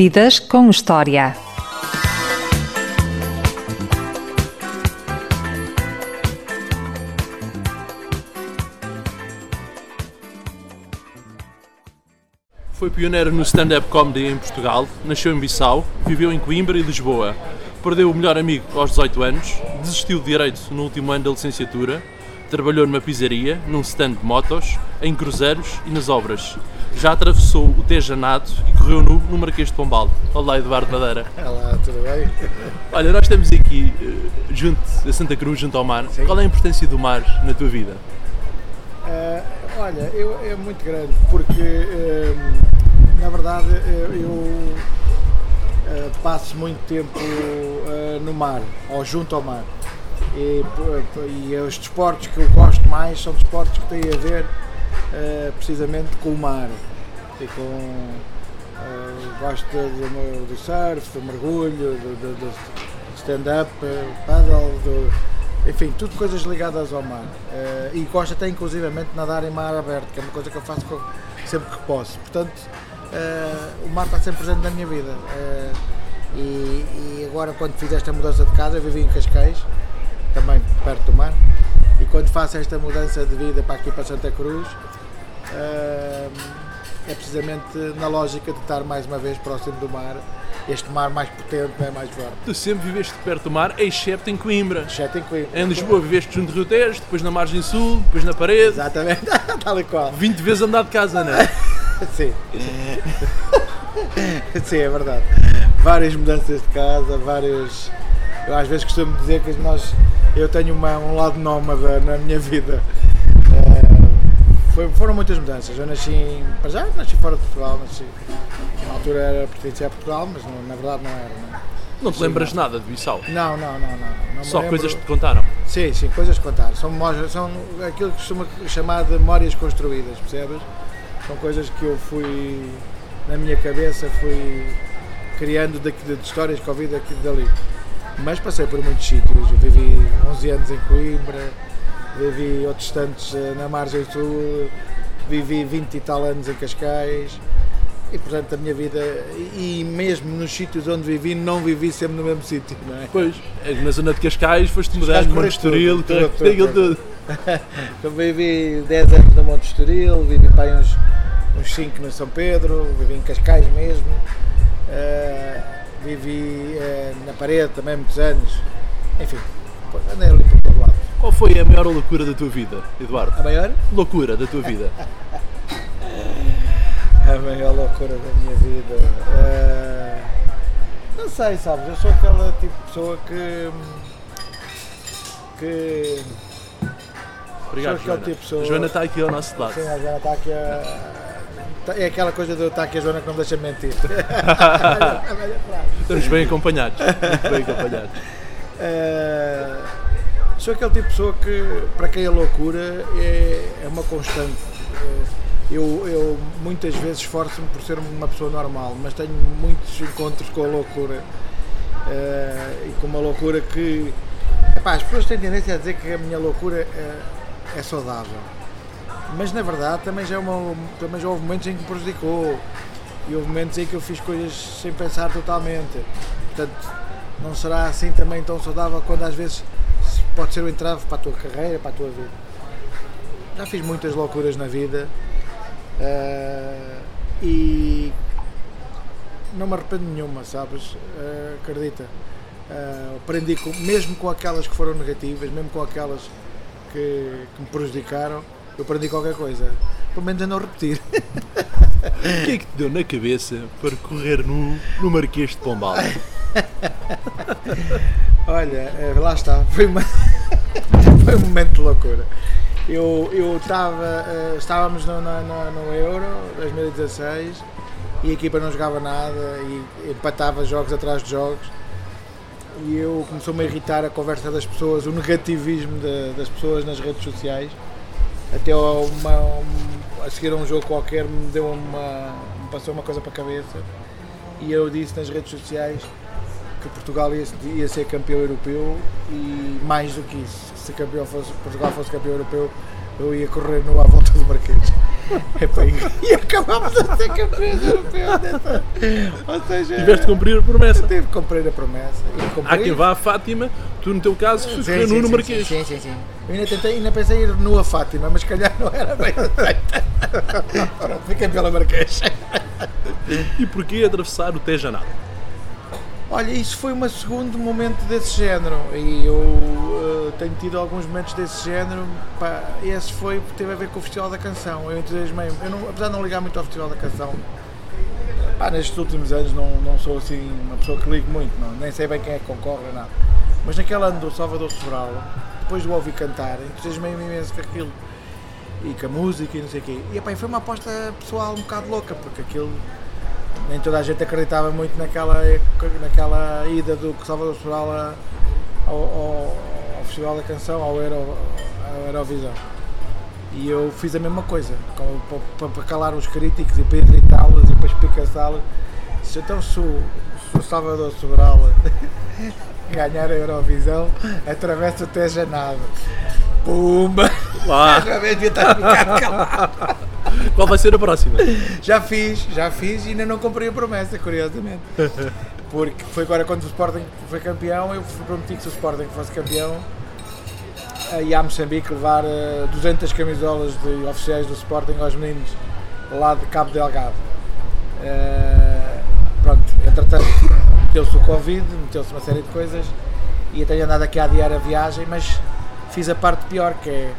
Vidas com História. Foi pioneiro no stand-up comedy em Portugal, nasceu em Bissau, viveu em Coimbra e Lisboa. Perdeu o melhor amigo aos 18 anos, desistiu de Direito no último ano da licenciatura, trabalhou numa pizzaria, num stand de motos, em cruzeiros e nas obras. Já atravessou o Tejo Nato e correu nu no Marquês de Pombal. Olá, Eduardo Madeira. Olá, tudo bem? Olha, nós estamos aqui eh, junto a Santa Cruz, junto ao mar. Sim. Qual é a importância do mar na tua vida? Ah, olha, eu, é muito grande porque, eh, na verdade, eu eh, passo muito tempo no mar, ou junto ao mar. E, e os desportos que eu gosto mais são desportos que têm a ver eh, precisamente com o mar. E com, eh, gosto de- do surf, do mergulho, do, do- do stand-up, eh, paddle, do, enfim, tudo coisas ligadas ao mar. Eh, e gosto até inclusivamente de nadar em mar aberto, que é uma coisa que eu faço sempre que posso. Portanto, eh, o mar está sempre presente na minha vida. Eh, e, e agora quando fiz esta mudança de casa, eu vivi em Cascais, também perto do mar, e quando faço esta mudança de vida para aqui para Santa Cruz, é precisamente na lógica de estar mais uma vez próximo do mar, este mar mais potente, é mais forte. Tu sempre viveste perto do mar, excepto em Coimbra. Exceto em Coimbra. Em Lisboa viveste junto do Rio Tejo, depois na margem sul, depois na parede. Exatamente, tal e qual. 20 vezes a mudar de casa, não é? Sim. Sim, é verdade. Várias mudanças de casa, vários. Eu às vezes costumo dizer que nós. Eu tenho uma- um lado nómada na minha vida. Foi- foram muitas mudanças. Eu nasci. em- Para já, nasci fora de Portugal. Nasci, na altura era pertencia a Portugal, mas não- na verdade não era. Não, Não te lembras nada de Bissau? não, não. não, não, não Só coisas que te contaram. Sim, sim, coisas que contar. São, memórias- são aquilo que costuma chamar de memórias construídas, percebes? São coisas que eu fui, na minha cabeça, fui criando daqui, de histórias que ouvi daqui dali. Mas passei por muitos sítios. Eu vivi 11 anos em Coimbra, vivi outros tantos eh, na Margem Sul, vivi 20 e tal anos em Cascais. E portanto a minha vida, e mesmo nos sítios onde vivi, não vivi sempre no mesmo sítio, não é? Depois, na zona de Cascais, foste mudando, Monte Estoril, tudo, tudo, tudo. tudo. Eu vivi 10 anos no Monte Estoril, vivi para uns, uns 5 no São Pedro, vivi em Cascais mesmo, eh, vivi eh, na parede também muitos anos, enfim, andei ali por todo lado. Qual foi a maior loucura da tua vida, Eduardo? A maior? Loucura da tua vida. A maior loucura da minha vida. eh, não sei, sabes, eu sou aquela tipo de pessoa que. que. Obrigado, Joana. tipo pessoa- A Joana está aqui ao nosso lado. Sim, a Joana está aqui a. tá- É aquela coisa do está aqui a Joana que não me deixa mentir. Estamos bem acompanhados. Muito bem acompanhados. Eh, sou aquele tipo de pessoa que, para quem a loucura é, é uma constante. Eh, eu, eu muitas vezes esforço-me por ser uma pessoa normal, mas tenho muitos encontros com a loucura. Eh, e com uma loucura que. Epá, as pessoas têm tendência a dizer que a minha loucura é, é saudável. Mas na verdade também já, é uma, também já houve momentos em que me prejudicou. E houve momentos em que eu fiz coisas sem pensar totalmente. Portanto, não será assim também tão saudável quando às vezes pode ser um entrave para a tua carreira, para a tua vida. Já fiz muitas loucuras na vida eh, e não me arrependo nenhuma, sabes? Eh, acredita. Eh, aprendi com, mesmo com aquelas que foram negativas, mesmo com aquelas que, que me prejudicaram, eu aprendi qualquer coisa. Pelo menos a não repetir. O que é que te deu na cabeça para correr nu no Marquês de Pombal? Olha, eh, lá está, foi, uma- foi um momento de loucura. Eu, eu estava, eh, estávamos no, no, no- Euro 2016 e a equipa não jogava nada e empatava jogos atrás de jogos e eu começou-me a irritar a conversa das pessoas, o negativismo de- das pessoas nas redes sociais. Até uma, um- a seguir a um jogo qualquer me deu uma. me passou uma coisa para a cabeça e eu disse nas redes sociais que Portugal ia, ia ser campeão europeu e mais do que isso, se campeão fosse, Portugal fosse campeão europeu, eu ia correr no à volta do Marquês. Epá, e, e acabámos a ser campeões europeus. dessa- Ou seja, Tiveste de cumprir a promessa. tive que cumprir a promessa. Há quem vá a Fátima, tu no teu caso foi sim, Nuno sim, Marquês. Sim, sim, sim. Eu ainda, tentei, ainda pensei em ir no a Fátima, mas calhar não era bem aceita. Pronto, fiquei pela Marquês. E porquê atravessar o Tejanado? Olha, isso foi um segundo momento desse género e eu eh, tenho tido alguns momentos desse género. Pá, esse foi, teve a ver com o Festival da Canção. Eu entusiasmei eu não, apesar de não ligar muito ao Festival da Canção, pá, nestes últimos anos não, não sou assim uma pessoa que ligo muito, não, nem sei bem quem é que concorre, nada. Mas naquele ano do Salvador Sobral, depois de o ouvir cantar, entusiasmei-me imenso com aquilo e com a música e não sei o quê. E epá, foi uma aposta pessoal um bocado louca, porque aquilo nem toda a gente acreditava muito naquela, naquela ida do Salvador Sobral a- ao, ao- ao Festival da Canção, ao, Euro, ao Eurovisão. E eu fiz a mesma coisa, com- para, para calar os críticos e para irritá-los e para espicaçá-los. Disse, Então, se o, se o Salvador Sobral ganhar a Eurovisão, atravessa o Tejanado. Pumba! Lá, vez devia estar a ficar calado. Qual vai ser a próxima? Já fiz, já fiz e ainda não cumpri a promessa, curiosamente. Porque foi agora quando o Sporting foi campeão, eu prometi que se o Sporting fosse campeão, eh, ia a Moçambique levar eh, 200 camisolas de oficiais do Sporting aos meninos lá de Cabo Delgado. Eh, pronto, entretanto, meteu-se o Covid, meteu-se uma série de coisas e eu tenho andado aqui a adiar a viagem, mas fiz a parte pior, que é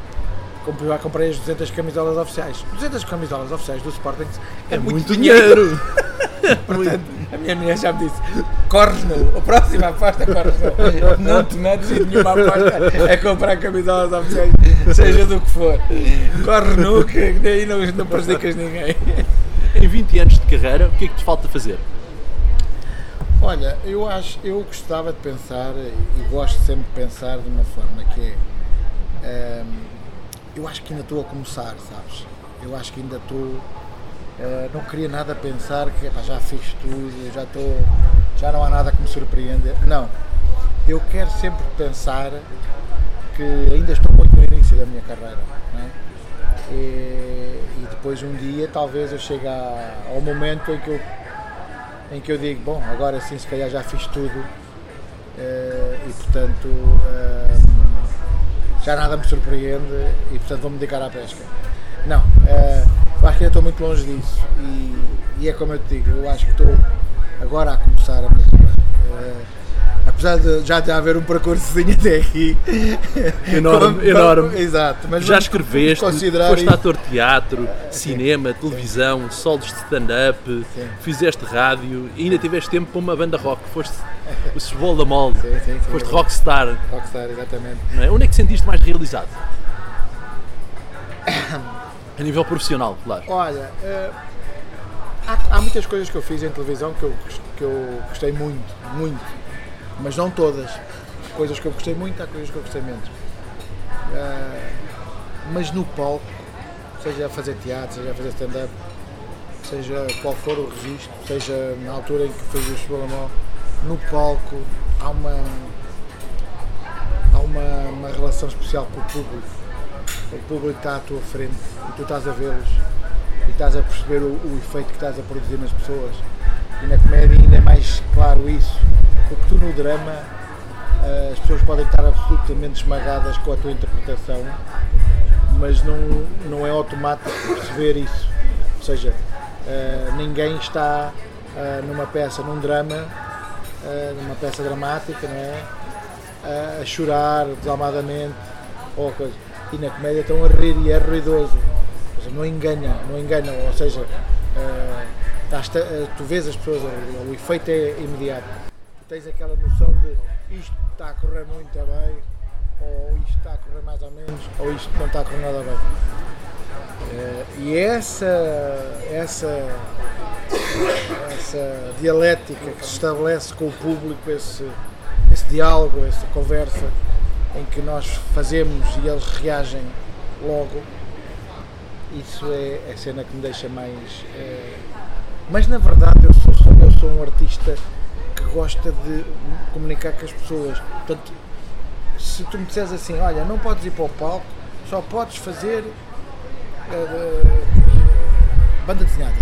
comprei, comprei as 200 camisolas oficiais. 200 camisolas oficiais do Sporting é, muito, dinheiro. Portanto, a minha mulher já me disse: corres no, a próxima aposta corres no. Não te metes em nenhuma aposta a comprar camisolas oficiais, seja do que for. Corre no, que daí não, não prejudicas ninguém. Em 20 anos de carreira, o que é que te falta fazer? Olha, eu acho, eu gostava de pensar e gosto sempre de pensar de uma forma que é. hum, eu acho que ainda estou a começar, sabes? Eu acho que ainda estou. eh, não queria nada pensar que já fiz tudo, já estou. já não há nada que me surpreenda. Não. Eu quero sempre pensar que ainda estou muito no início da minha carreira. não é? E, e depois um dia talvez eu chegue ao momento em que eu em que eu digo, bom, agora sim se calhar já fiz tudo eh, e portanto eh, já nada me surpreende e portanto vou-me dedicar à pesca. Não, eh, eu acho que ainda estou muito longe disso e, e é como eu te digo, eu acho que estou agora a começar a minha carreira. Apesar de já de haver um percursozinho até aqui Enorme, Como- enorme. exato, mas Já escreveste, considerar foste ator de teatro, cinema, televisão, solos de stand-up, Sim. fizeste rádio e ainda tiveste tempo para uma banda rock, foste o Cebola da Mole, Sim, sim, sim. foste rockstar. Rockstar, exatamente. é? Onde é que te sentiste mais realizado? A nível profissional, claro. Olha, eh, há, há muitas coisas que eu fiz em televisão que eu, que eu gostei muito, muito, mas não todas. Coisas que eu gostei muito, há coisas que eu gostei menos. Eh, mas no palco, seja a fazer teatro, seja a fazer stand-up, seja qual for o registro, seja na altura em que fiz o Chubalamó, no palco há uma, há uma, uma relação especial com o público o público está à tua frente e tu estás a vê-los e estás a perceber o, o efeito que estás a produzir nas pessoas. E na comédia ainda é mais claro isso, porque tu no drama eh, as pessoas podem estar absolutamente esmagadas com a tua interpretação, mas não, não é automático perceber isso. Ou seja, eh, ninguém está eh, numa peça, num drama, numa peça dramática, não é? a- chorar desalmadamente ou coisa. E na comédia estão a rir e é ruidoso. Ou seja, não engana, não engana. Ou seja, estás- eh, tu vês as pessoas o efeito é imediato. Tens aquela noção de isto está a correr muito bem, ou isto está a correr mais ou menos, ou isto não está a correr nada bem. Eh, e essa, essa, essa dialética que se estabelece com o público, esse, esse diálogo, essa conversa em que nós fazemos e eles reagem logo, isso é a cena que me deixa mais. eh, Mas na verdade eu sou, eu sou um artista que gosta de comunicar com as pessoas. Portanto, se tu me disseres assim, olha, não podes ir para o palco, só podes fazer eh, banda desenhada.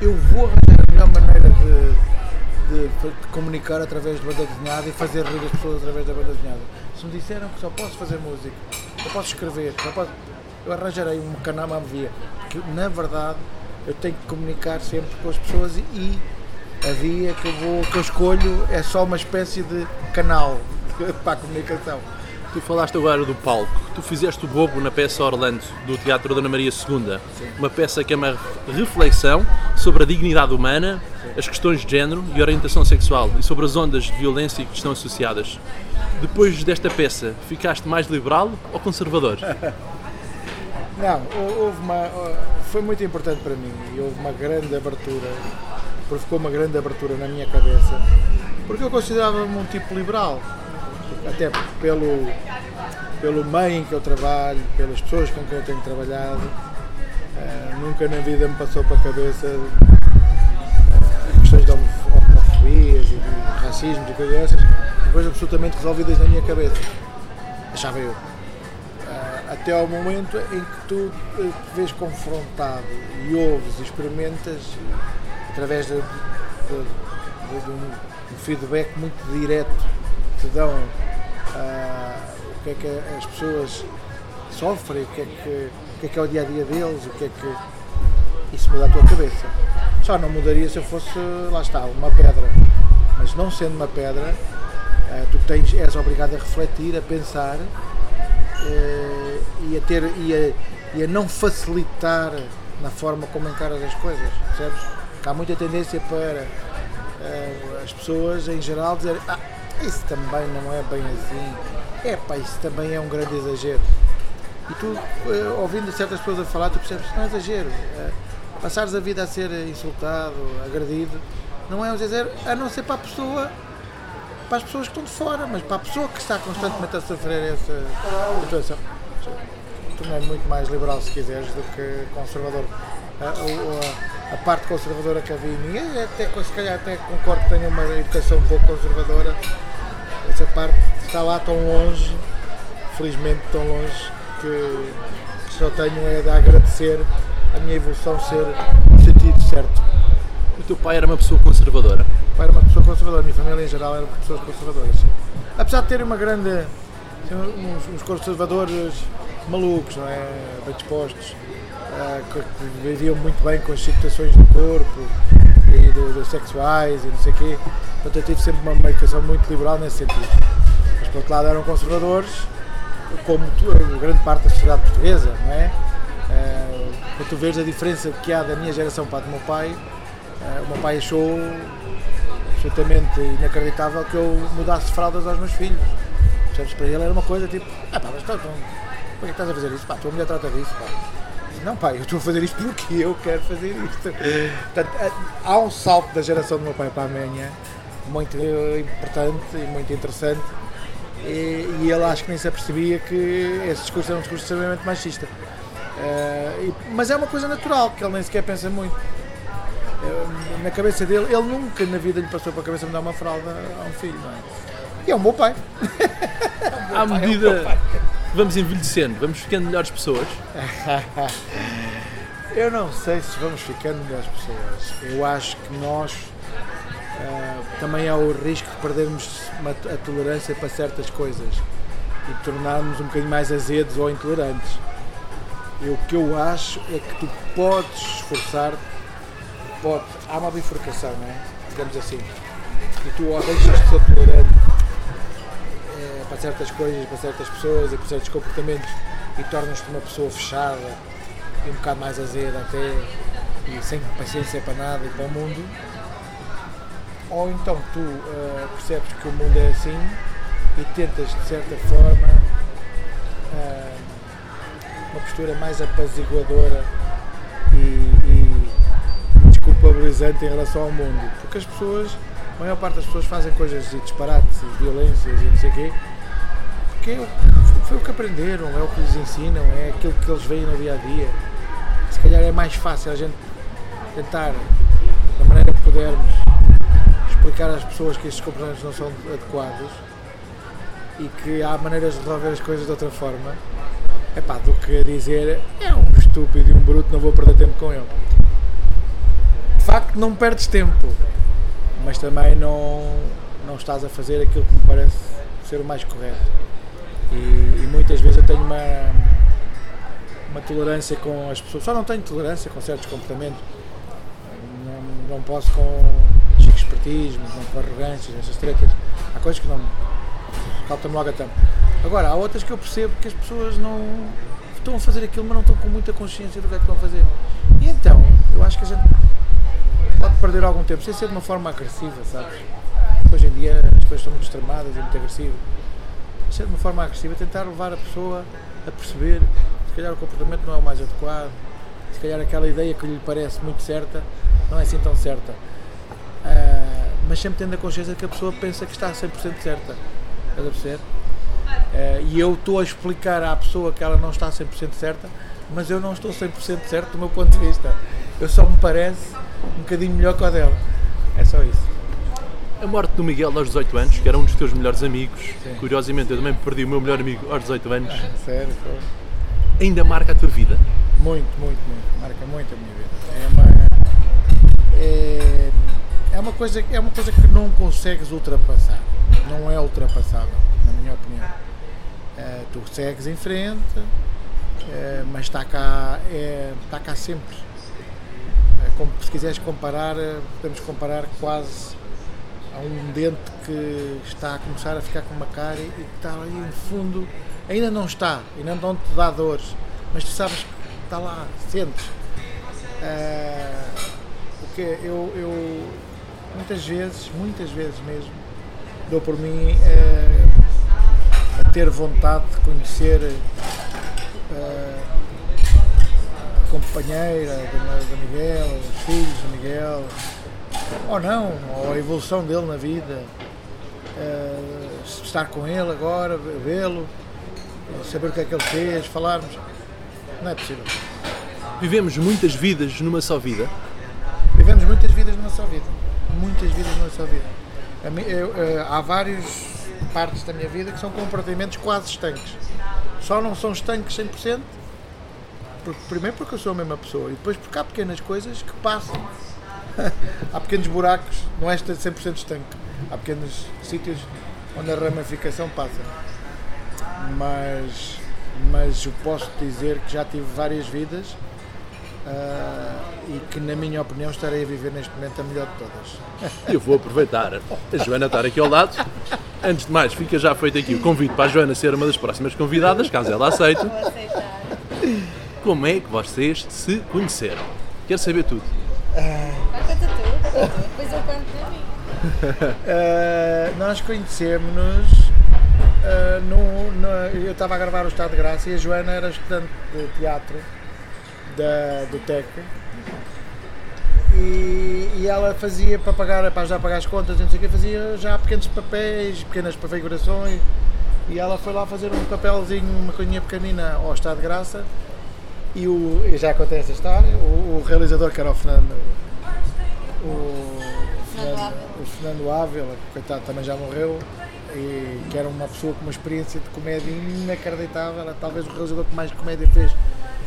Eu vou arranjar a melhor maneira de, de, de comunicar através de banda desenhada e fazer rir as pessoas através da banda desenhada. Se me disseram que só posso fazer música, só posso escrever, só posso, eu arranjarei um canal, uma via. Porque, na verdade, eu tenho que comunicar sempre com as pessoas e a via que eu, vou, que eu escolho é só uma espécie de canal para a comunicação. Tu falaste agora do palco. Tu fizeste o bobo na peça Orlando, do Teatro Dona Maria II. Uma peça que é uma reflexão sobre a dignidade humana, as questões de género e orientação sexual e sobre as ondas de violência que estão associadas. Depois desta peça, ficaste mais liberal ou conservador? Não, houve uma, foi muito importante para mim e houve uma grande abertura, provocou uma grande abertura na minha cabeça, porque eu considerava-me um tipo liberal, até pelo, pelo meio em que eu trabalho, pelas pessoas com quem eu tenho trabalhado, uh, nunca na vida me passou para a cabeça uh, questões de homofobias e de racismo e coisas dessas, coisas absolutamente resolvidas na minha cabeça, achava eu até ao momento em que tu te vês confrontado e ouves e experimentas através de, de, de, de um, um, feedback muito direto que te dão uh, o que é que as pessoas sofrem, o que, é que, o que é que é o dia a dia deles, o que é que isso muda a tua cabeça. Só não mudaria se eu fosse, lá está, uma pedra. Mas não sendo uma pedra, uh, tu tens, és obrigado a refletir, a pensar uh, e, a ter, e, a, e a não facilitar na forma como encaras as coisas, percebes? Há muita tendência para uh, as pessoas em geral dizerem ah, isso também não é bem assim, é pá, isso também é um grande exagero. E tu, uh, ouvindo certas pessoas a falar, tu percebes que não é exagero. Uh, passares a vida a ser insultado, agredido, não é um exagero, a não ser para a pessoa para as pessoas que estão de fora, mas para a pessoa que está constantemente a sofrer essa situação. Tu não é muito mais liberal, se quiseres, do que conservador. A, a, a parte conservadora que havia em mim, até, se calhar até concordo que tenho uma educação um pouco conservadora, essa parte está lá tão longe, felizmente tão longe, que, que só tenho é de agradecer a minha evolução ser no sentido certo. O teu pai era uma pessoa conservadora? pai era uma pessoa conservadora, a minha família em geral era pessoas conservadoras. Apesar de ter uma grande. Uns, uns conservadores malucos, não é? Bem dispostos, uh, que, que, viviam muito bem com as situações do corpo e do, do sexuais e não sei o quê. Portanto, eu tive sempre uma educação muito liberal nesse sentido. Mas, por outro lado, eram conservadores, como grande parte da sociedade portuguesa, não é? Uh, quando tu vês a diferença que há da minha geração para a do meu pai, uh, o meu pai achou absolutamente inacreditável que eu mudasse fraldas aos meus filhos. Percebes? Para ele era uma coisa tipo, ah pá, mas então, então por que estás a fazer isso? Pá, tua mulher trata disso, pá. Não, pai, eu estou a fazer isto porque eu quero fazer isto. Portanto, há um salto da geração do meu pai para a minha muito importante e muito interessante. E, e ele acho que nem se apercebia que esse discurso era um discurso extremamente machista. Uh, e, mas é uma coisa natural, que ele nem sequer pensa muito na cabeça dele, ele nunca na vida lhe passou para a cabeça me dar uma fralda a um filho, não é? E é o meu pai. À medida é vamos envelhecendo, vamos ficando melhores pessoas. Eu não sei se vamos ficando melhores pessoas. Eu acho que nós uh, também há o risco de perdermos a tolerância para certas coisas e tornarmos um bocadinho mais azedos ou intolerantes. o que eu acho é que tu podes esforçar-te pode, há uma bifurcação, não é? Digamos assim. E tu ou deixas de ser tolerante para certas coisas, para certas pessoas e para certos comportamentos e tornas-te uma pessoa fechada e um bocado mais azeda até e sem paciência para nada e para o mundo. Ou então tu uh, percebes que o mundo é assim e tentas de certa forma uh, uma postura mais apaziguadora culpabilizante em relação ao mundo, porque as pessoas, a maior parte das pessoas fazem coisas e disparates e violências e não sei o quê, porque foi o que aprenderam, é o que lhes ensinam, é aquilo que eles veem no dia a dia. Se calhar é mais fácil a gente tentar, da maneira que pudermos, explicar às pessoas que estes comportamentos não são adequados e que há maneiras de resolver as coisas de outra forma, é pá, do que dizer é um estúpido e um bruto, não vou perder tempo com ele. facto não perdes tempo, mas também não, não estás a fazer aquilo que me parece ser o mais correto. E, e muitas vezes eu tenho uma, uma tolerância com as pessoas, só não tenho tolerância com certos comportamentos, não, não posso com espertismo, não com arrogâncias, essas tretas, há coisas que não faltam-me logo a tampa. Agora, há outras que eu percebo que as pessoas não estão a fazer aquilo, mas não estão com muita consciência do que é que estão a fazer. E então, eu acho que a gente pode perder algum tempo, sem ser de uma forma agressiva, sabes? Hoje em dia as coisas estão muito extremadas e muito agressivas. Ser de uma forma agressiva, tentar levar a pessoa a perceber se calhar o comportamento não é o mais adequado, se calhar aquela ideia que lhe parece muito certa não é assim tão certa. Uh, mas sempre tendo a consciência que a pessoa pensa que está 100% certa. Estás a perceber? Uh, e eu estou a explicar à pessoa que ela não está 100% certa, mas eu não estou 100% certo do meu ponto de vista. Eu só me parece um bocadinho melhor que o dela. É só isso. A morte do Miguel aos 18 anos, que era um dos teus melhores amigos, Sim. curiosamente eu também perdi o meu melhor amigo aos 18 anos. Sério? Foi. Ainda marca a tua vida? Muito, muito, muito. Marca muito a minha vida. É uma, é, é uma, coisa, é uma coisa que não consegues ultrapassar. Não é ultrapassável, na minha opinião. É, tu segues em frente, é, mas está cá, é, está cá sempre como, se quiseres comparar, eh, podemos comparar quase a um dente que está a começar a ficar com uma cara e que está ali no fundo, ainda não está, ainda não te dá dores, mas tu sabes que está lá, sentes. Uh, porque eu, eu muitas vezes, muitas vezes mesmo, dou por mim uh, a ter vontade de conhecer uh, companheira do, Miguel, os filhos do Miguel, ou não, ou a evolução dele na vida, uh, estar com ele agora, vê-lo, saber o que é que ele fez, falarmos. Não é possível. Vivemos muitas vidas numa só vida? Vivemos muitas vidas numa só vida. Muitas vidas numa só vida. Eu, uh, há várias partes da minha vida que são comportamentos quase estanques. Só não são estanques 100%, porque, primeiro porque eu sou a mesma pessoa e depois porque há pequenas coisas que passam. Há pequenos buracos, não é 100% estanque. Há pequenos sítios onde a ramificação passa. Mas, mas eu posso dizer que já tive várias vidas uh, e que, na minha opinião, estarei a viver neste momento a melhor de todas. Eu vou aproveitar a Joana estar aqui ao lado. Antes de mais, fica já feito aqui o convite para a Joana ser uma das próximas convidadas, caso ela aceite. Vou aceitar. Como é que vocês se conheceram? Quero saber tudo. Depois eu conto para mim. Uh, nós conhecemos-nos uh, no, no, eu estava a gravar o Estado de Graça e a Joana era estudante de teatro da, do TEC e, e, ela fazia para pagar para ajudar a pagar as contas não sei o que, fazia já pequenos papéis, pequenas prefigurações e ela foi lá fazer um papelzinho, uma coisinha pequenina ao Estado de Graça e o, já acontece esta história, o, o, realizador que era o Fernando, o Fernando, o Fernando Ávila, que coitado também já morreu, e que era uma pessoa com uma experiência de comédia inacreditável, era talvez o realizador que mais comédia fez,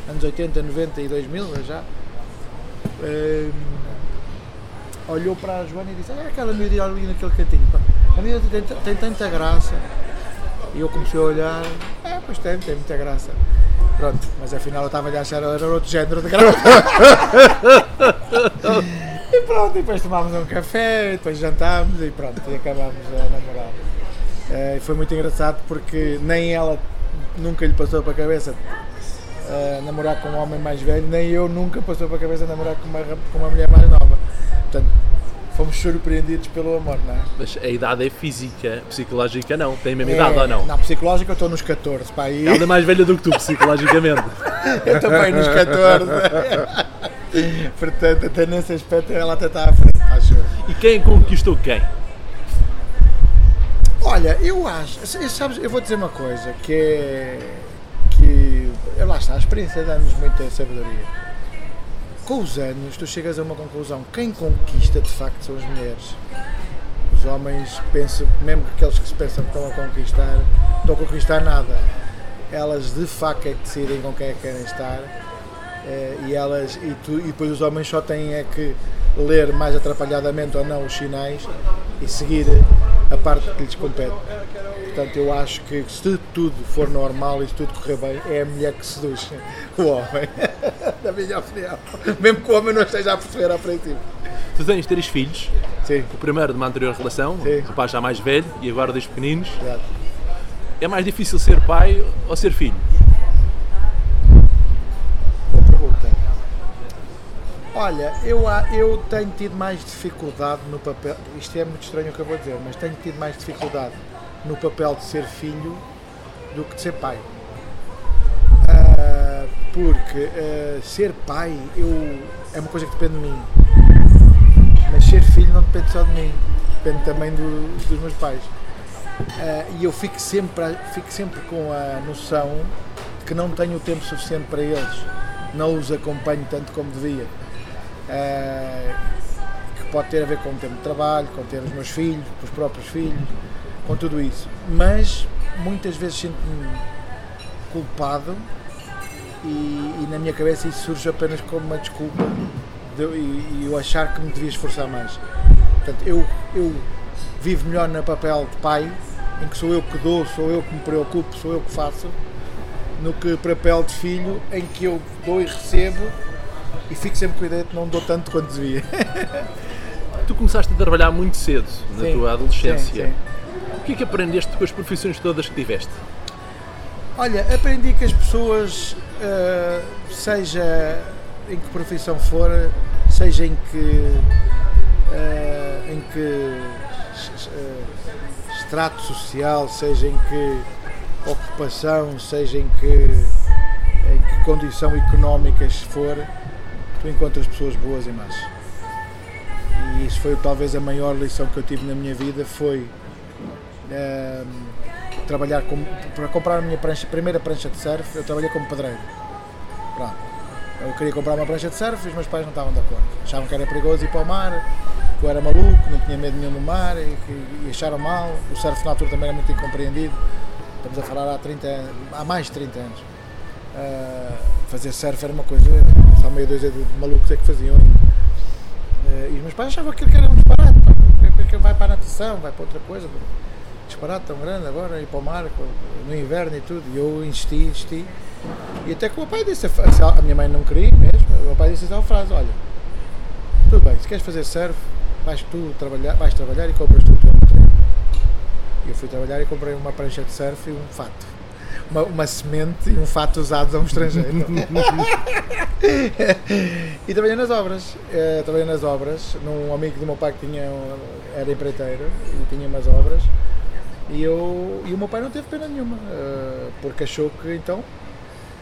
anos 80, 90 e 2000 já. Um, olhou para a Joana e disse: É aquela miúda ali naquele cantinho, pá. a miúda tem, tem tanta graça. E eu comecei a olhar: É, pois tem, tem muita graça. Pronto, mas afinal eu estava a achar era outro género de graça. e pronto, e depois tomámos um café, depois jantámos e pronto, e acabámos a namorar. Uh, foi muito engraçado porque nem ela nunca lhe passou para a cabeça uh, namorar com um homem mais velho, nem eu nunca passou para a cabeça namorar com uma, com uma mulher mais nova. Portanto, fomos surpreendidos pelo amor, não é? Mas a idade é física, psicológica não. Tem a mesma é, idade ou não? Na psicológica eu estou nos 14, pá. E... Ela é mais velha do que tu, psicologicamente. eu também nos 14. Portanto, até nesse aspecto ela até está à frente, acho. E quem conquistou quem? Olha, eu acho, sabes, eu vou dizer uma coisa, que é que, lá está, a experiência dá-nos muita sabedoria com os anos tu chegas a uma conclusão. Quem conquista de facto são as mulheres. Os homens pensam, mesmo aqueles que se pensam que estão a conquistar, não estão a conquistar nada. Elas de facto é que decidem com quem é que querem estar. Eh, e elas e, tu, e depois os homens só têm é que ler mais atrapalhadamente ou não os sinais e seguir a parte que lhes compete. Portanto, eu acho que se tudo for normal e se tudo correr bem, é a mulher que seduz o homem, na minha opinião. Mesmo que o homem não esteja a perceber a princípio. Tu tens três filhos, Sim, o primeiro de uma anterior relação, Sim. o pai já mais velho e agora dois pequeninos. exato. É mais difícil ser pai ou ser filho? Olha, eu, eu tenho tido mais dificuldade no papel. Isto é muito estranho o que eu vou dizer, mas tenho tido mais dificuldade no papel de ser filho do que de ser pai. Ah, porque ah, ser pai eu, é uma coisa que depende de mim. Mas ser filho não depende só de mim, depende também do- dos meus pais. Ah, e eu fico sempre, fico sempre com a noção de que não tenho o tempo suficiente para eles, não os acompanho tanto como devia. Que pode ter a ver com o tempo de trabalho, com ter os meus filhos, com os próprios filhos, com tudo isso. Mas muitas vezes sinto-me culpado e, e na minha cabeça isso surge apenas como uma desculpa de, e, e eu achar que me devia esforçar mais. Portanto, eu, eu vivo melhor no papel de pai, em que sou eu que dou, sou eu que me preocupo, sou eu que faço, no que papel de filho, em que eu dou e recebo e fico sempre com a ideia de não dou tanto quanto devia. Tu começaste a trabalhar muito cedo, na Sim, tua adolescência. sim, sim. Que é que aprendeste com as profissões todas que tiveste? Olha, aprendi que as pessoas, eh, seja em que profissão for, seja em que, eh, em que s- eh, extrato social, seja em que ocupação, seja em que, em que condição económica for, tu encontras pessoas boas e más. E isso foi talvez a maior lição que eu tive na minha vida, foi ehm, trabalhar como, para comprar a minha prancha, primeira prancha de surf, eu trabalhei como pedreiro. Pronto. Eu queria comprar uma prancha de surf e os meus pais não estavam de acordo. Achavam que era perigoso ir para o mar, que eu era maluco, não tinha medo nenhum do mar e, que, e acharam mal. O surf na altura também era muito incompreendido. Estamos a falar há, 30, anos- há mais de 30 anos. Ah, fazer surf era uma coisa, só meia dúzia de malucos é que faziam. Eh, e os meus pais achavam que aquilo era um disparate. pá. Porque vai para a natação, vai para outra coisa. Pá. Disparate tão grande agora, ir para o mar no inverno e tudo. E eu insisti, insisti. E até que o meu pai disse, a, minha mãe não queria mesmo, o meu pai disse a frase, olha, tudo bem, se queres fazer surf, vais tu trabalhar, vais trabalhar e compras tu o teu. E eu fui trabalhar e comprei uma prancha de surf e um fato. Uma, uma semente e um fato usados a um estrangeiro. e trabalhei nas obras. Eh, trabalhei nas obras num amigo do meu pai que tinha, era empreiteiro e tinha umas obras. E, eu, e o meu pai não teve pena nenhuma, eh, porque achou que então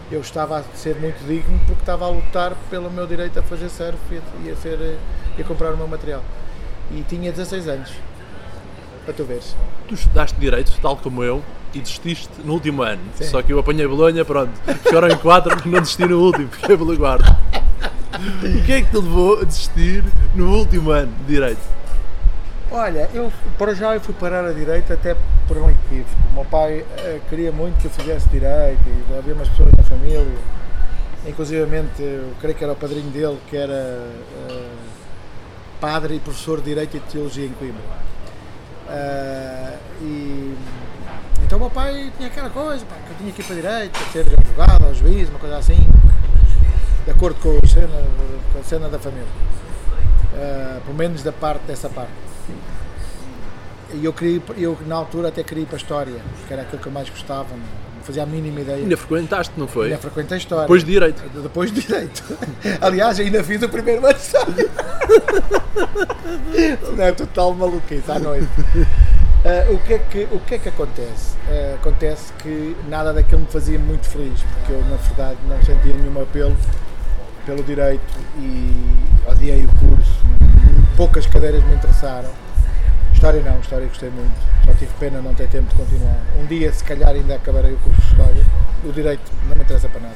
eu estava a ser muito digno porque estava a lutar pelo meu direito a fazer surf e a, ser, eh, e a comprar o meu material. E tinha 16 anos, para tu veres. Tu estudaste Direito, tal como eu, e desististe no último ano. Sim. Só que eu apanhei Bolonha, pronto. Ficaram em quatro, não desisti no último, fiquei pelo quarto. O que é que te levou a desistir no último ano de Direito? Olha, eu para já eu fui parar a direita até por um equívoco. O meu pai eh, queria muito que eu fizesse direito e havia umas pessoas na família, inclusivamente eu creio que era o padrinho dele que era eh, padre e professor de Direito e Teologia em Coimbra. Eh, e então o meu pai tinha aquela coisa, pá, que eu tinha que ir para Direito, para ser advogado ou juiz, uma coisa assim, de acordo com a cena, com a cena da família. Eh, pelo menos da parte dessa parte. E eu, eu na altura até queria ir para a História, que era aquilo que eu mais gostava, não não fazia a mínima ideia. Ainda frequentaste, não foi? Ainda frequentei a História. Depois de Direito. Depois de Direito. Aliás, ainda fiz o primeiro ano História. Não é total maluquice à noite. Ah, o, que é que, o que é que acontece? Ah, acontece que nada daquilo me fazia muito feliz, porque eu, na verdade, não sentia nenhum apelo pelo direito e odiei o curso. Poucas cadeiras me interessaram. História não, História gostei muito. Só tive pena não ter tempo de continuar. Um dia, se calhar, ainda acabarei o curso de História. O direito não me interessa para nada.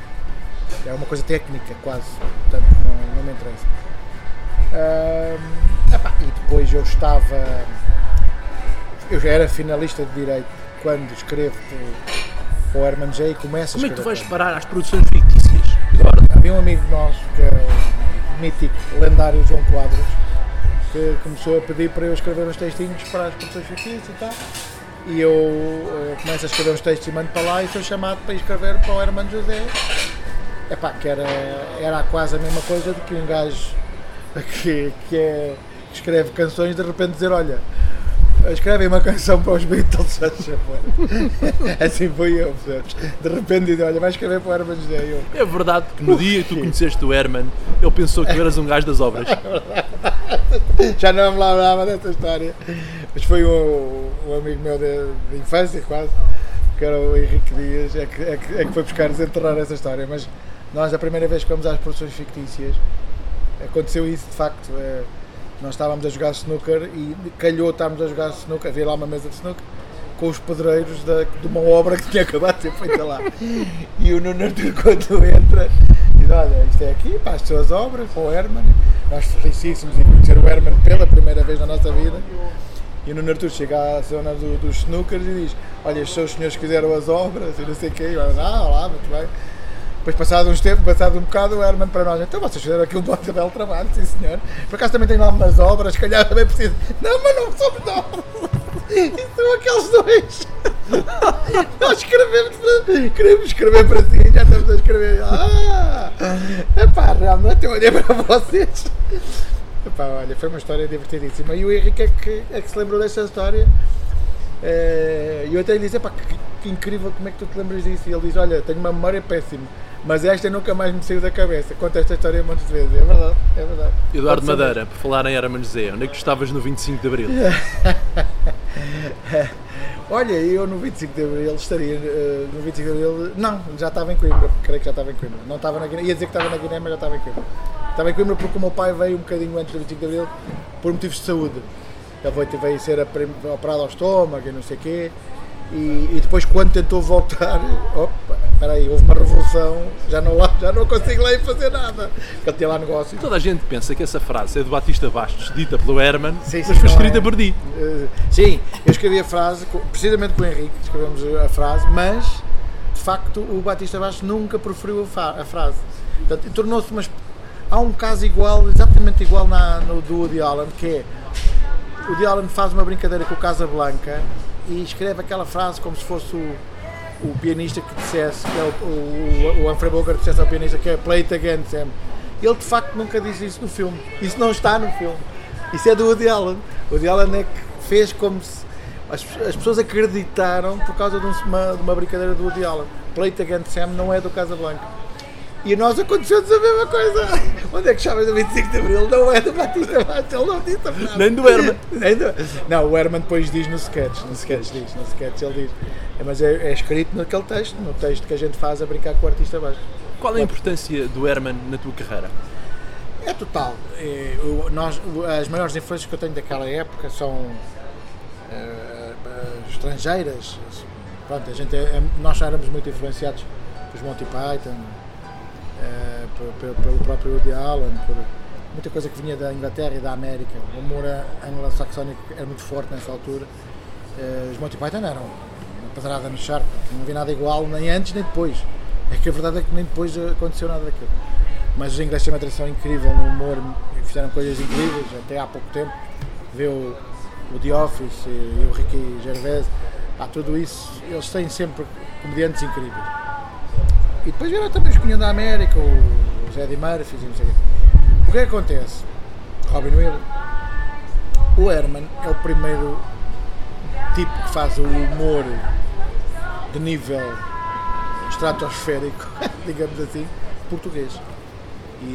É uma coisa técnica, quase. Portanto, não, não me interessa. Epá, e depois eu estava. Eu já era finalista de Direito quando escrevo para o Herman J. e começo Como é que tu vais para- parar às produções fictícias? Agora, Havia um amigo nosso que é o mítico, lendário João Quadros, que começou a pedir para eu escrever uns textinhos para as produções fictícias e tal. E eu eh, começo a escrever uns textos e mando para lá e sou chamado para escrever para o Hermano José. Epá, que era, era quase a mesma coisa do que um gajo que, que, é, que escreve canções de repente dizer, olha, escreve uma canção para os Beatles, favor. assim foi eu, percebes? De repente diz, olha, vai escrever para o Herman José. Eu, É verdade que no dia que tu conheceste o Herman, ele pensou que tu eras um gajo das obras. já não me lembrava dessa história. Mas foi um, um amigo meu de, de infância, quase, que era o Henrique Dias, é que, é que, é que foi buscar desenterrar essa história. Mas nós, a primeira vez que fomos às produções fictícias, aconteceu isso de facto. eh, nós estávamos a jogar snooker e calhou estávamos a jogar snooker, havia lá uma mesa de snooker com os pedreiros da, de uma obra que tinha acabado de ser feita lá. E o Nuno Artur, quando entra, Olha, isto é aqui, para as suas obras, para o Herman. Nós felicíssimos em conhecer o Herman pela primeira vez na nossa vida. E o Nuno Artur chega à zona do- dos snookers e diz: Olha, estes são os senhores que fizeram as obras e não sei o quê. E eu, ah, olá, muito bem. Depois, passado uns tempos, passado um bocado, o Herman para nós, então vocês fizeram aqui um bom belo trabalho, sim senhor. Por acaso também tem lá umas obras, se calhar também preciso. Não, mas não somos nós. Isso são aqueles dois. Nós escrevemos para. Queremos escrever para si, já estamos a escrever. Ah! Epá, realmente eu olhei para vocês. Epá, olha, foi uma história divertidíssima. E o Henrique é que, é que se lembrou desta história. Eh, E eu até lhe disse, epá, que, que incrível, como é que tu te lembras disso? E ele diz, olha, tenho uma memória péssima, mas esta nunca mais me saiu da cabeça. Conta esta história muitas vezes. É verdade, é verdade. Eduardo Madeira, por falar em Herman José, onde é que tu estavas no 25 de Abril? Olha, eu no 25 de Abril estaria. eh, no 25 de Abril. Não, já estava em Coimbra, creio que já estava em Coimbra. Não estava na Guiné, ia dizer que estava na Guiné, mas já estava em Coimbra. Estava em Coimbra porque o meu pai veio um bocadinho antes do 25 de Abril por motivos de saúde. Ele veio, veio ser operado ao estômago e não sei o quê. E, e depois, quando tentou voltar, opa, espera aí, houve uma revolução, já não, lá, já não consigo lá ir fazer nada. Porque ele tinha lá negócio. Toda a gente pensa que essa frase é do Batista Bastos, dita pelo Herman, Sim, sim, mas foi não escrita é. por ti. Uh, sim, eu escrevi a frase, precisamente com o Henrique, escrevemos a frase, mas de facto o Batista Bastos nunca proferiu a, a frase. Portanto, tornou-se uma. Há um caso igual, exatamente igual na, no do Woody Allen, que é o Woody Allen faz uma brincadeira com o Casablanca e escreve aquela frase como se fosse o, o pianista que dissesse, que é o, o, o Humphrey Bogart dissesse ao pianista que é Play It Again, Sam. Ele de facto nunca disse isso no filme. Isso não está no filme. Isso é do Woody Allen. O Woody Allen é que fez como se. As, as pessoas acreditaram por causa de, um- uma, de uma brincadeira do Woody Allen. Play It Again, Sam não é do Casablanca. E nós aconteceu-nos a mesma coisa. Onde é que chamas do 25 de Abril? Não é do Batista Bastos, ele não disse a frase. Nem do Herman. Nem do- Não, o Herman depois diz no sketch, no sketch diz, no sketch ele diz. É, mas é, é escrito naquele texto, no texto que a gente faz a brincar com o artista baixo. Qual é a importância do Herman na tua carreira? É total. É, o- nós, o- as maiores influências que eu tenho daquela época são eh, eh, estrangeiras. Pronto, a gente é- é- nós já éramos muito influenciados pelos Monty Python, pe- pelo próprio Woody Allen, por muita coisa que vinha da Inglaterra e da América. O humor anglo-saxónico era muito forte nessa altura. Eh, os Monty Python eram uma pedrada no charco, não havia nada igual nem antes nem depois. É que a verdade é que nem depois aconteceu nada daquilo. Mas os ingleses têm uma tradição incrível no humor, fizeram coisas incríveis, até há pouco tempo. Vê o, o The Office e, e o Ricky Gervais, há tudo isso, eles têm sempre comediantes incríveis. E depois vieram também os Cunhão da América, o- os Eddie Murphy e não sei o quê. O que é que acontece? Robin Williams. O Herman é o primeiro tipo que faz o humor de nível estratosférico, digamos assim, português. E,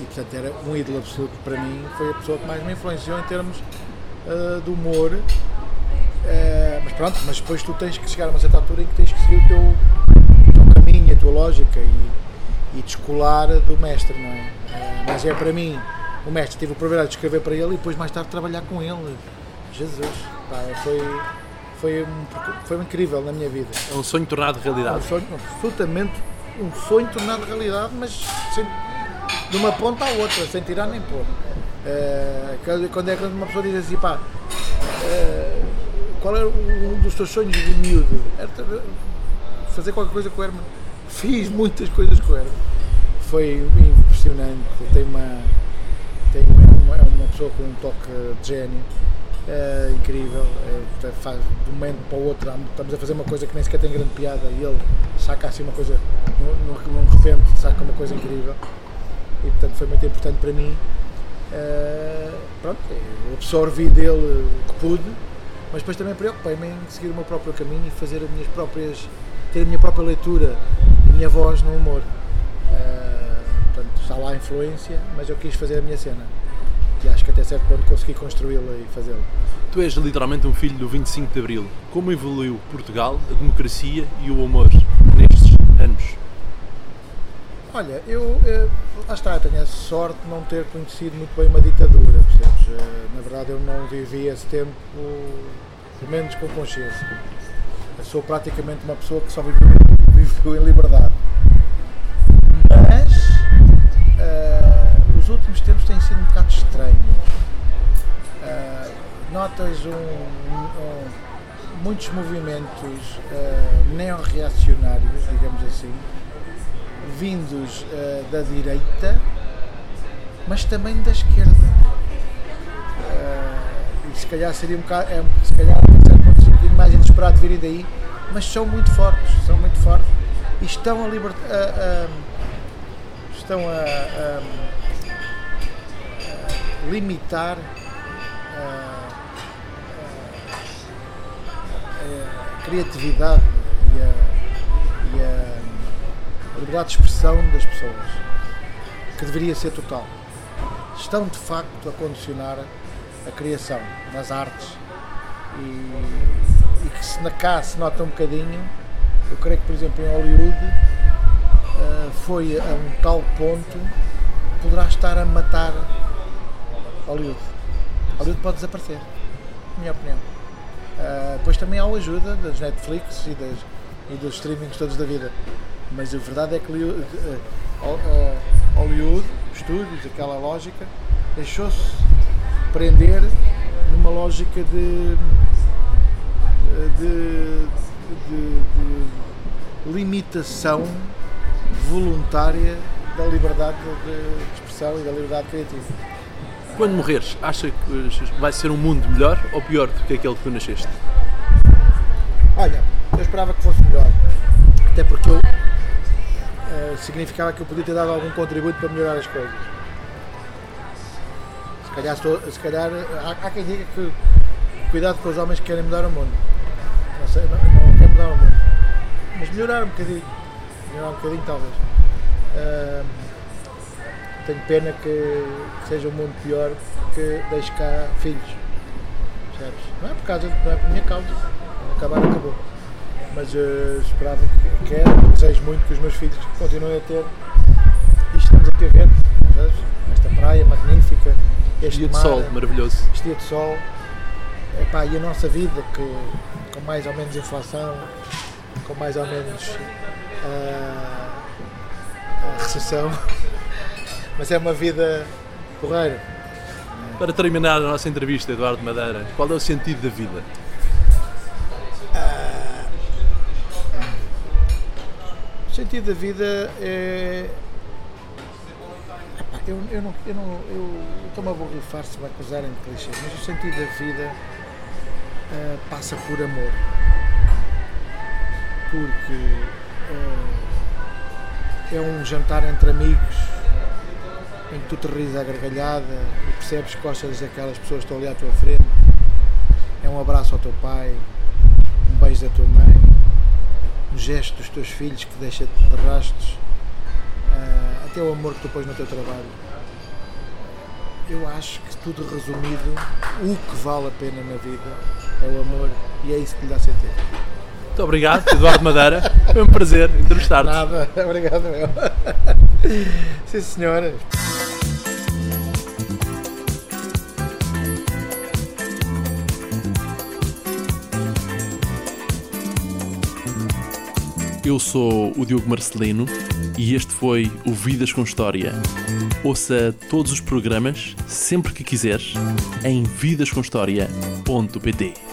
e portanto era um ídolo absoluto para mim, foi a pessoa que mais me influenciou em termos ah, de humor. Ah, mas pronto, mas depois tu tens que chegar a uma certa altura em que tens que seguir o teu, teu caminho, a tua lógica e, e descolar do mestre, não é? Ah, mas é para mim, o mestre, tive o privilégio de escrever para ele e depois mais tarde trabalhar com ele. Jesus, pá, foi, foi, um, foi incrível na minha vida. É um sonho tornado Um realidade. sonho, absolutamente um sonho tornado realidade, mas sem- de uma ponta à outra, sem tirar nem pôr. Eh, quando- é quando uma pessoa diz assim, pá, eh, qual era um dos teus sonhos de miúdo? Era fazer qualquer coisa com o Herman. Fiz muitas coisas com Herman. Foi impressionante. Tem uma, tem uma, uma, é uma pessoa com um toque de gênio. É, incrível, é, faz de um momento para o outro, estamos a fazer uma coisa que nem sequer tem grande piada e ele saca assim uma coisa, num, repente saca uma coisa incrível e portanto foi muito importante para mim. Uh, pronto, absorvi dele o que pude, mas depois também preocupei-me em seguir o meu próprio caminho e fazer as minhas próprias, ter a minha própria leitura, a minha voz no humor. Uh, portanto, está lá a influência, mas eu quis fazer a minha cena e acho que até certo ponto consegui construí-la e fazê-la. Tu és literalmente um filho do 25 de Abril. Como evoluiu Portugal, a democracia e o amor nestes anos? Olha, eu, eu lá está, tenho a sorte de não ter conhecido muito bem uma ditadura, percebes? Eh, na verdade eu não vivi esse tempo, pelo menos com consciência. Eu sou praticamente uma pessoa que só viveu, viveu em liberdade. Mas uh, os últimos tempos têm sido um bocado estranhos. Uh, notas um, um, muitos movimentos uh, neo-reacionários, digamos assim, vindos uh, da direita, mas também da esquerda. Uh, e se calhar seria um bocado, é, se calhar inesperado virem daí, mas são muito fortes, são muito fortes e estão a libertar. estão a, a, a limitar a criatividade e a, e a liberdade de expressão das pessoas, que deveria ser total. Estão de facto a condicionar a criação nas artes e, e que se na cá se nota um bocadinho. Eu creio que, por exemplo, em Hollywood uh, foi a um tal ponto poderá estar a matar Hollywood. Hollywood pode desaparecer, na minha opinião. Uh, depois também há a ajuda das Netflix e, das, e dos streamings todos da vida. Mas a verdade é que uh, uh, Hollywood, estúdios, aquela lógica, deixou-se prender numa lógica de, de, de, de limitação voluntária da liberdade de expressão e da liberdade criativa. Quando morreres, acha que vai ser um mundo melhor ou pior do que aquele que tu nasceste? Olha, eu esperava que fosse melhor. Até porque eu uh, significava que eu podia ter dado algum contributo para melhorar as coisas. Se calhar, se calhar há, há, quem diga que cuidado com os homens que querem mudar o mundo. Não sei, não, não quero mudar o mundo. Mas melhorar um bocadinho. Melhorar um bocadinho talvez. Uh, tenho pena que, seja um mundo pior que deixe cá filhos. Percebes? Não é por causa, não é por minha causa. Acabar, acabou. Mas eu esperava que quero, desejo muito que os meus filhos continuem a ter isto estamos aqui a ver, esta praia magnífica, este dia de sol maravilhoso. Este dia de sol. Epá, e a nossa vida que com mais ou menos inflação, com mais ou menos uh, recessão. mas é uma vida porreira. Para terminar a nossa entrevista, Eduardo Madeira, qual é o sentido da vida? Ah, o sentido da vida é. eu, eu não. Eu, não, eu estou-me a borrifar se me acusarem de clichê, mas o sentido da vida uh, passa por amor. Porque uh, é um jantar entre amigos em que tu te ris à gargalhada e percebes que gostas daquelas pessoas que estão ali à tua frente. É um abraço ao teu pai, um beijo da tua mãe, um gesto dos teus filhos que deixa-te de rastros, uh, até o amor que tu pões no teu trabalho. Eu acho que tudo resumido, o que vale a pena na vida é o amor e é isso que lhe dá sentido. Muito obrigado, Eduardo Madeira. Foi um prazer entrevistar-te. Nada, obrigado meu. Sim, senhora. Eu sou o Diogo Marcelino e este foi o Vidas com História. Ouça todos os programas, sempre que quiseres, em vidascomhistoria.pt.